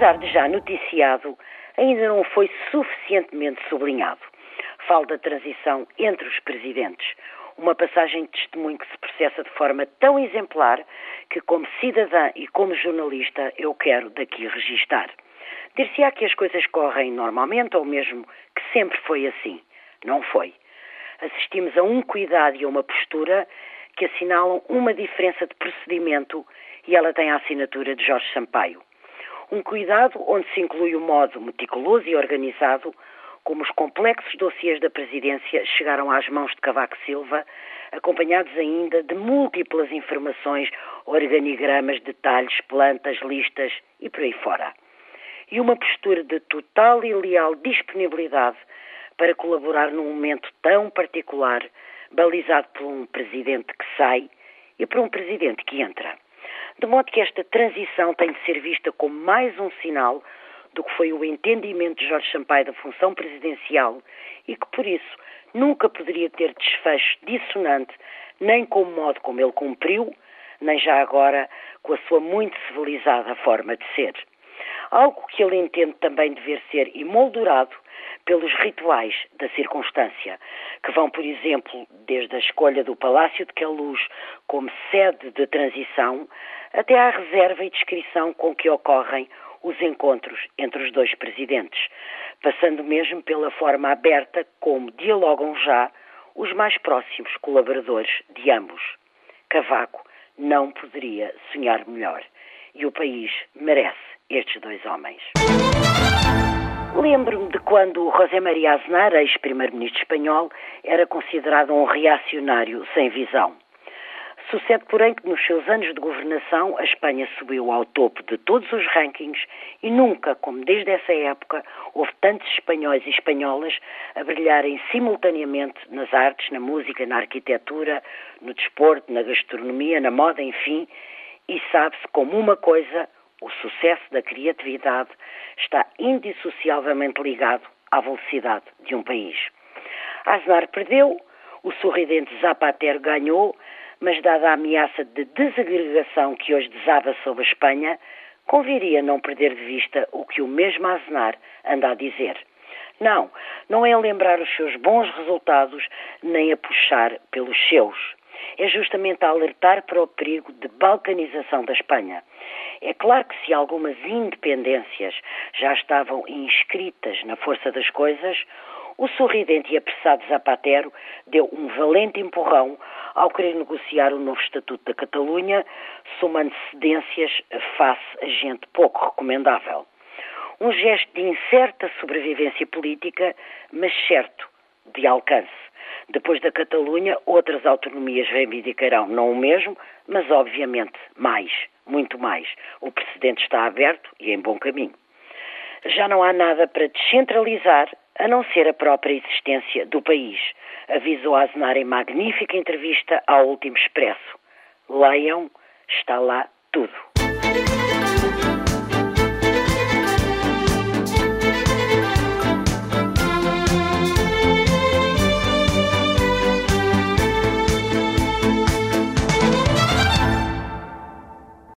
apesar de já noticiado, ainda não foi suficientemente sublinhado. Falo da transição entre os presidentes, uma passagem de testemunho que se processa de forma tão exemplar que, como cidadã e como jornalista, eu quero daqui registar. Dir-se-á que as coisas correm normalmente ou mesmo que sempre foi assim. Não foi. Assistimos a um cuidado e a uma postura que assinalam uma diferença de procedimento e ela tem a assinatura de Jorge Sampaio. Um cuidado onde se inclui o modo meticuloso e organizado como os complexos dossiês da presidência chegaram às mãos de Cavaco Silva, acompanhados ainda de múltiplas informações, organigramas, detalhes, plantas, listas e por aí fora. E uma postura de total e leal disponibilidade para colaborar num momento tão particular, balizado por um presidente que sai e por um presidente que entra. De modo que esta transição tem de ser vista como mais um sinal do que foi o entendimento de Jorge Sampaio da função presidencial e que, por isso, nunca poderia ter desfecho dissonante nem com o modo como ele cumpriu, nem já agora com a sua muito civilizada forma de ser. Algo que ele entende também dever ser emoldurado pelos rituais da circunstância, que vão, por exemplo, desde a escolha do Palácio de Queluz como sede de transição até à reserva e descrição com que ocorrem os encontros entre os dois presidentes, passando mesmo pela forma aberta como dialogam já os mais próximos colaboradores de ambos. Cavaco não poderia sonhar melhor e o país merece estes dois homens. Lembro-me de quando José Maria Aznar, ex-primeiro-ministro espanhol, era considerado um reacionário sem visão. Sucede, porém, que nos seus anos de governação a Espanha subiu ao topo de todos os rankings e nunca, como desde essa época, houve tantos espanhóis e espanholas a brilharem simultaneamente nas artes, na música, na arquitetura, no desporto, na gastronomia, na moda, enfim, e sabe-se como uma coisa o sucesso da criatividade está indissociavelmente ligado à velocidade de um país. Aznar perdeu, o sorridente Zapatero ganhou, mas dada a ameaça de desagregação que hoje desaba sobre a Espanha, conviria não perder de vista o que o mesmo Aznar anda a dizer. Não, não é lembrar os seus bons resultados, nem a puxar pelos seus. É justamente alertar para o perigo de balcanização da Espanha. É claro que se algumas independências já estavam inscritas na força das coisas, o sorridente e apressado Zapatero deu um valente empurrão ao querer negociar o novo Estatuto da Catalunha, somando cedências face a gente pouco recomendável. Um gesto de incerta sobrevivência política, mas certo de alcance. Depois da Catalunha, outras autonomias reivindicarão não o mesmo, mas obviamente mais, muito mais. O precedente está aberto e em bom caminho. Já não há nada para descentralizar a não ser a própria existência do país, avisou Aznar em magnífica entrevista ao Último Expresso. Leiam, está lá tudo.